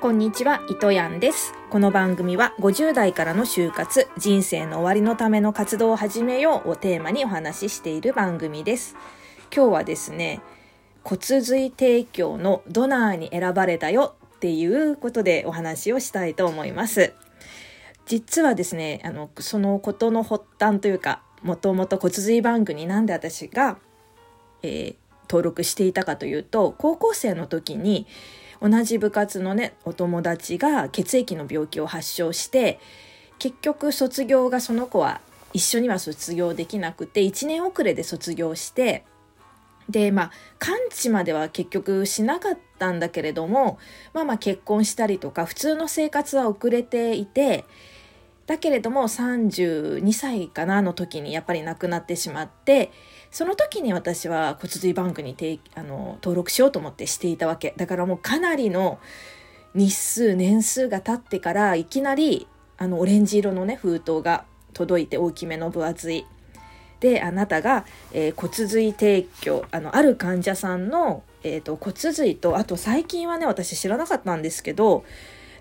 こんにちは、糸やんです。この番組は50代からの就活、人生の終わりのための活動を始めようをテーマにお話ししている番組です。今日はですね、骨髄提供のドナーに選ばれたよっていうことでお話をしたいと思います。実はですね、あの、そのことの発端というか、もともと骨髄バンクになんで私が、えー、登録していたかというと、高校生の時に、同じ部活のねお友達が血液の病気を発症して結局卒業がその子は一緒には卒業できなくて1年遅れで卒業してでまあ完治までは結局しなかったんだけれどもまあまあ結婚したりとか普通の生活は遅れていてだけれども32歳かなの時にやっぱり亡くなってしまってその時に私は骨髄バンクにあの登録しようと思ってしていたわけだからもうかなりの日数年数が経ってからいきなりあのオレンジ色のね封筒が届いて大きめの分厚いであなたが、えー、骨髄提供あのある患者さんの、えーと、骨髄とあと最近はね私知らなかったんですけど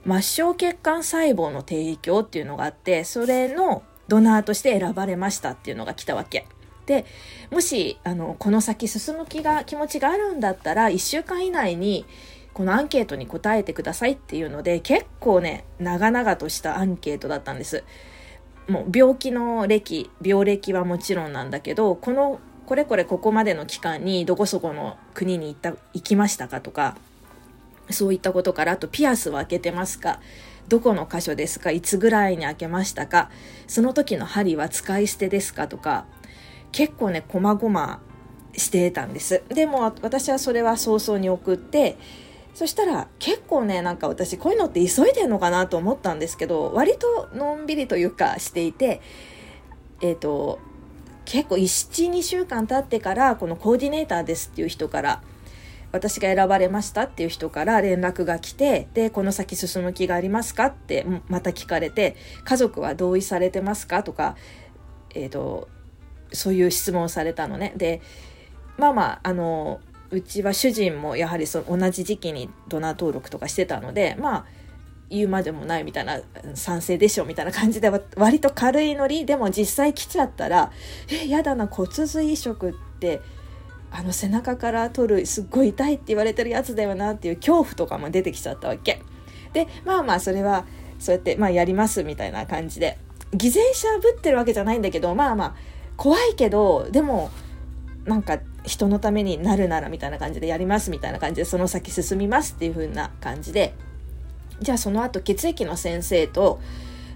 末梢血管細胞の提供っていうのがあってそれのドナーとして選ばれましたっていうのが来たわけ。でもしあのこの先進む気が気持ちがあるんだったら1週間以内にこのアンケートに答えてくださいっていうので結構ね長々としたアンケートだったんです。もう病気の歴病歴はもちろんなんだけどこのこれこれここまでの期間にどこそこの国に行った行きましたかとかそういったことからあとピアスは開けてますかどこの箇所ですかいつぐらいに開けましたかその時の針は使い捨てですかとか結構ねこまごましてたんです。でも私はそれは早々に送ってそしたら結構ねなんか私こういうのって急いでんのかなと思ったんですけど割とのんびりというかしていてえっ、ー、と結構12週間経ってからこのコーディネーターですっていう人から私が選ばれましたっていう人から連絡が来てでこの先進む気がありますかってまた聞かれて家族は同意されてますかとかえっ、ー、とそういう質問をされたのね。でまあまああのうちは主人もやはりそ同じ時期にドナー登録とかしてたのでまあ言うまでもないみたいな賛成でしょみたいな感じで割と軽いノリでも実際来ちゃったらえやだな骨髄移植ってあの背中から取るすっごい痛いって言われてるやつだよなっていう恐怖とかも出てきちゃったわけ。でまあまあそれはそうやってまあやりますみたいな感じで偽善者ぶってるわけじゃないんだけどまあまあ怖いけどでもなんか人のためになるならみたいな感じでやりますみたいな感じでその先進みますっていう風な感じでじゃあその後血液の先生と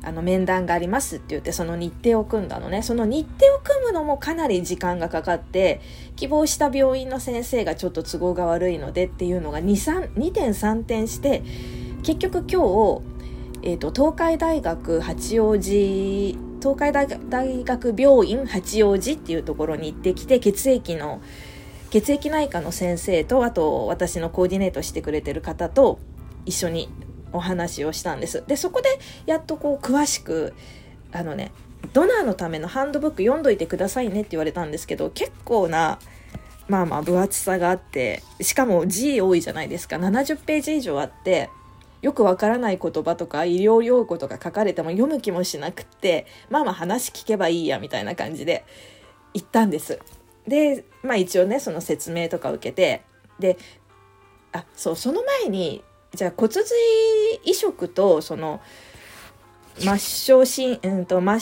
あの面談がありますって言ってその日程を組んだのね。その日程を組むのもかなり時間がかかって希望した病院の先生がちょっと都合が悪いのでっていうのが 2, 2点3点して結局今日、えーと東海大学八王子東海大学病院八王子っていうところに行ってきて血液の血液内科の先生とあと私のコーディネートしてくれてる方と一緒にお話をしたんです。でそこでやっとこう詳しくあのねドナーのためのハンドブック読んどいてくださいねって言われたんですけど結構なまあまあ分厚さがあってしかも字多いじゃないですか。70ページ以上あってよくわからない言葉とか医療用語とか書かれても読む気もしなくってまあまあ話聞けばいいやみたいな感じで行ったんです。でまあ一応ねその説明とか受けてであそうその前にじゃあ骨髄移植とその末梢心、うんと、末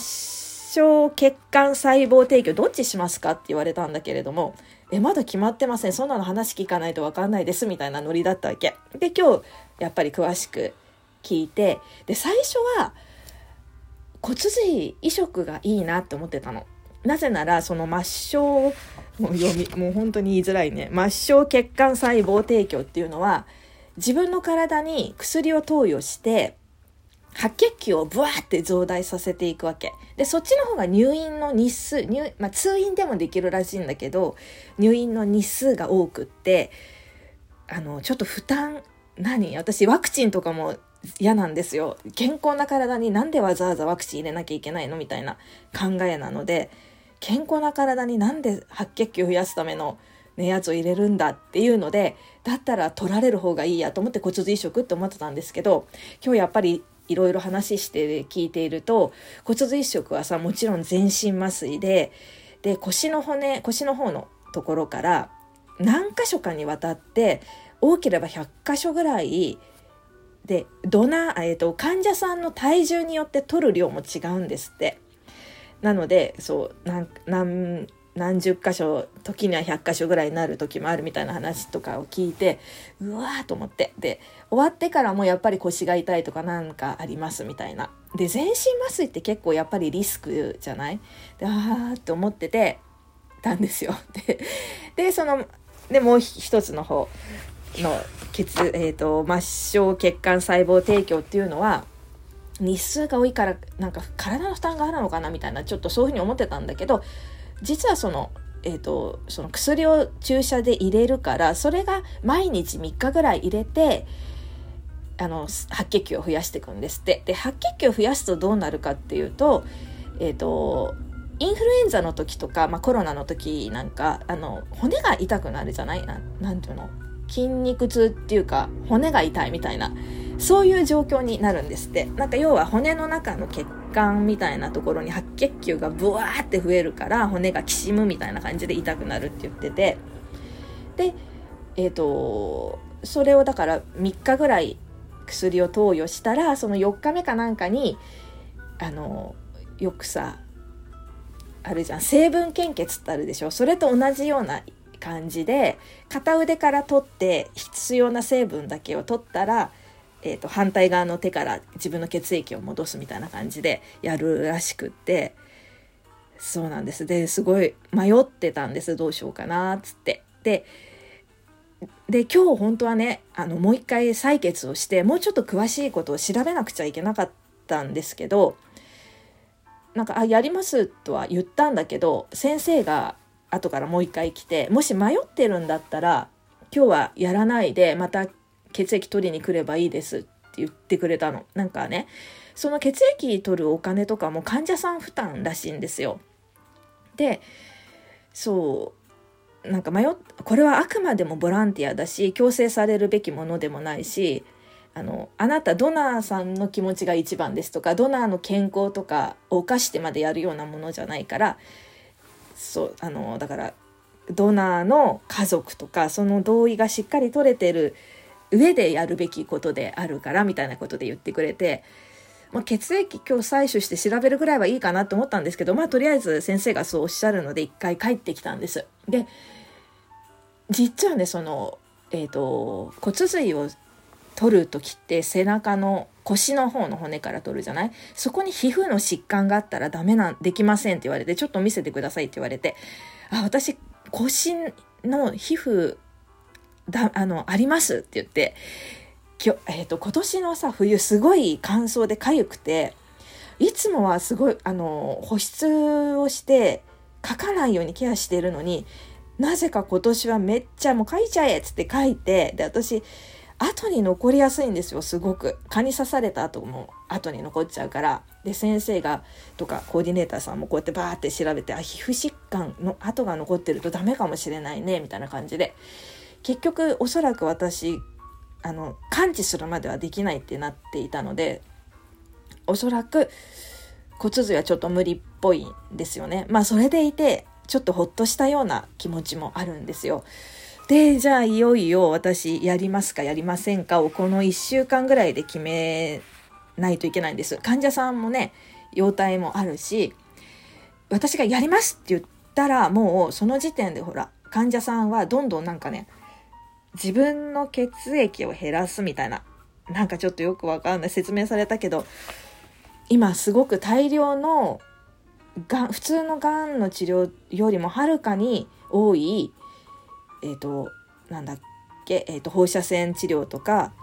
梢血管細胞提供どっちしますかって言われたんだけれどもえまだ決まってません。そんなの話聞かないと分かんないですみたいなノリだったわけ。で今日やっぱり詳しく聞いてで最初は骨髄移植がいいなって思ってたの。なぜならその末梢もう読みもう本当に言いづらいね。末梢血管細胞提供っていうのは自分の体に薬を投与して白血球をブワーって増大させていくわけでそっちの方が入院の日数入、まあ、通院でもできるらしいんだけど入院の日数が多くってあのちょっと負担何？私ワクチンとかも嫌なんですよ。健康な体になんでわざわざワクチン入れなきゃいけないのみたいな考えなので、健康な体になんで白血球を増やすためのね、やつを入れるんだっていうのでだったら取られる方がいいやと思って骨髄移植って思ってたんですけど今日やっぱりいろいろ話して聞いていると骨髄移植はさもちろん全身麻酔でで腰の骨腰の方のところから何箇所かにわたって多ければ100箇所ぐらいでドナー、えーと、患者さんの体重によって取る量も違うんですって。なのでそう何何十箇所時には100箇所ぐらいになる時もあるみたいな話とかを聞いてうわーと思って。で終わってからもやっぱり腰が痛いとかなんかありますみたいな。で全身麻酔って結構やっぱりリスクじゃない？であーって思っててたんですよ。ででそのでもう一つの方の血、えーと、末梢血管細胞提供っていうのは日数が多いからなんか体の負担があるのかなみたいなちょっとそういうふうに思ってたんだけど実はその,、えーと、その薬を注射で入れるからそれが毎日3日ぐらい入れてあの白血球を増やしていくんですって。で白血球を増やすとどうなるかっていうと,、えーと、インフルエンザの時とか、まあ、コロナの時なんかあの骨が痛くなるじゃない？ななんていうの？筋肉痛っていうか骨が痛いみたいな。そういう状況になるんですって。なんか要は骨の中の血管みたいなところに白血球がブワーって増えるから骨がきしむみたいな感じで痛くなるって言ってて。でえっ、ー、とそれをだから3日ぐらい薬を投与したらその4日目かなんかにあのよくさあるじゃん成分献血ってあるでしょ？それと同じような感じで片腕から取って必要な成分だけを取ったら、えーと、反対側の手から自分の血液を戻すみたいな感じでやるらしくってそうなんですですごい迷ってたんですどうしようかなっつって。でで今日本当はねあのもう一回採血をしてもうちょっと詳しいことを調べなくちゃいけなかったんですけどなんか「あやります」とは言ったんだけど先生が後からもう一回来てもし迷ってるんだったら今日はやらないでまた血液取りに来ればいいですって言ってくれたの。なんかねその血液取るお金とかも患者さん負担らしいんですよ。でそうなんか迷っこれはあくまでもボランティアだし強制されるべきものでもないしあのあなたドナーさんの気持ちが一番ですとかドナーの健康とかを犯してまでやるようなものじゃないからそうあのだからドナーの家族とかその同意がしっかり取れてる上でやるべきことであるからみたいなことで言ってくれて、まあ、血液今日採取して調べるぐらいはいいかなと思ったんですけどまあとりあえず先生がそうおっしゃるので一回帰ってきたんです。で実はねその、えーと骨髄を取る時って背中の腰の方の骨から取るじゃない？そこに皮膚の疾患があったらダメなん、できませんって言われて、ちょっと見せてくださいって言われて、あ、私、腰の皮膚、だ、あの、ありますって言って、え、ー、と、今年のさ、冬すごい乾燥で痒くて、いつもはすごい、あの、保湿をして、書かないようにケアしてるのに、なぜか今年はめっちゃもう書いちゃえっつって書いて、で、私、後に残りやすいんですよすごく。蚊に刺された後も後に残っちゃうから。で先生がとかコーディネーターさんもこうやってバーって調べてあ皮膚疾患の跡が残ってるとダメかもしれないねみたいな感じで。結局おそらく私あの感知するまではできないってなっていたのでおそらく骨髄はちょっと無理っぽいんですよねまあそれでいてちょっとほっとしたような気持ちもあるんですよ。で、じゃあいよいよ私やりますかやりませんかをこの1週間ぐらいで決めないといけないんです。患者さんもね、容体もあるし、私がやりますって言ったらもうその時点でほら、患者さんはどんどんなんかね、自分の血液を減らすみたいな、なんかちょっとよくわかんない。説明されたけど、今すごく大量のがん普通のがんの治療よりもはるかに多いえっ、ー、となんだっけ、えーと、放射線治療とか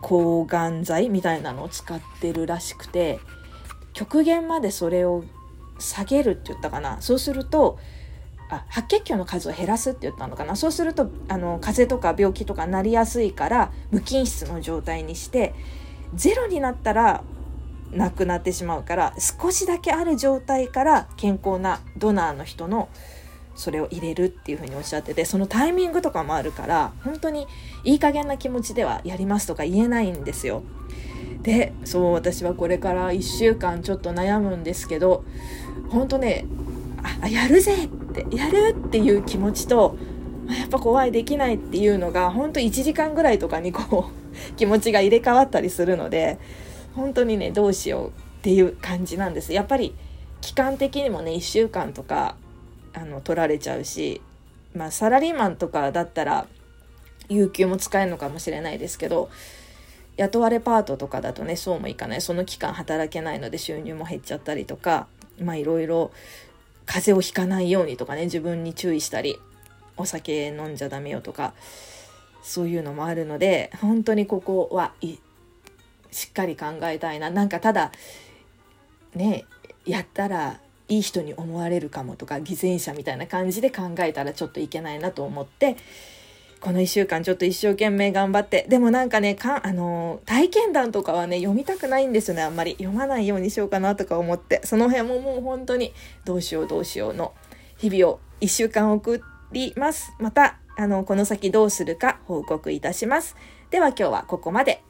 抗がん剤みたいなのを使ってるらしくて極限までそれを下げるって言ったかな。そうするとあ白血球の数を減らすって言ったのかなそうするとあの風邪とか病気とかなりやすいから無菌室の状態にしてゼロになったらなくなってしまうから少しだけある状態から健康なドナーの人のそれを入れるっていうふうにおっしゃっててそのタイミングとかもあるから本当にいい加減な気持ちではやりますとか言えないんですよ。でそう私はこれから1週間ちょっと悩むんですけど本当ねあやるぜってやるっていう気持ちとやっぱ怖いできないっていうのが本当1時間ぐらいとかにこう 気持ちが入れ替わったりするので本当にねどうしようっていう感じなんです。やっぱり期間的にもね1週間とかあの取られちゃうし、まあ、サラリーマンとかだったら有給も使えるのかもしれないですけど雇われパートとかだとねそうもいかない。その期間働けないので収入も減っちゃったりとかまあいろいろ風邪をひかないようにとかね自分に注意したりお酒飲んじゃダメよとかそういうのもあるので本当にここはしっかり考えたいな。なんかただねやったらいい人に思われるかもとか偽善者みたいな感じで考えたらちょっといけないなと思ってこの1週間ちょっと一生懸命頑張って。でもなんかねかあの体験談とかはね読みたくないんですよねあんまり。読まないようにしようかなとか思って。その辺ももう本当にどうしようどうしようの日々を1週間送ります。またあのこの先どうするか報告いたします。では今日はここまで。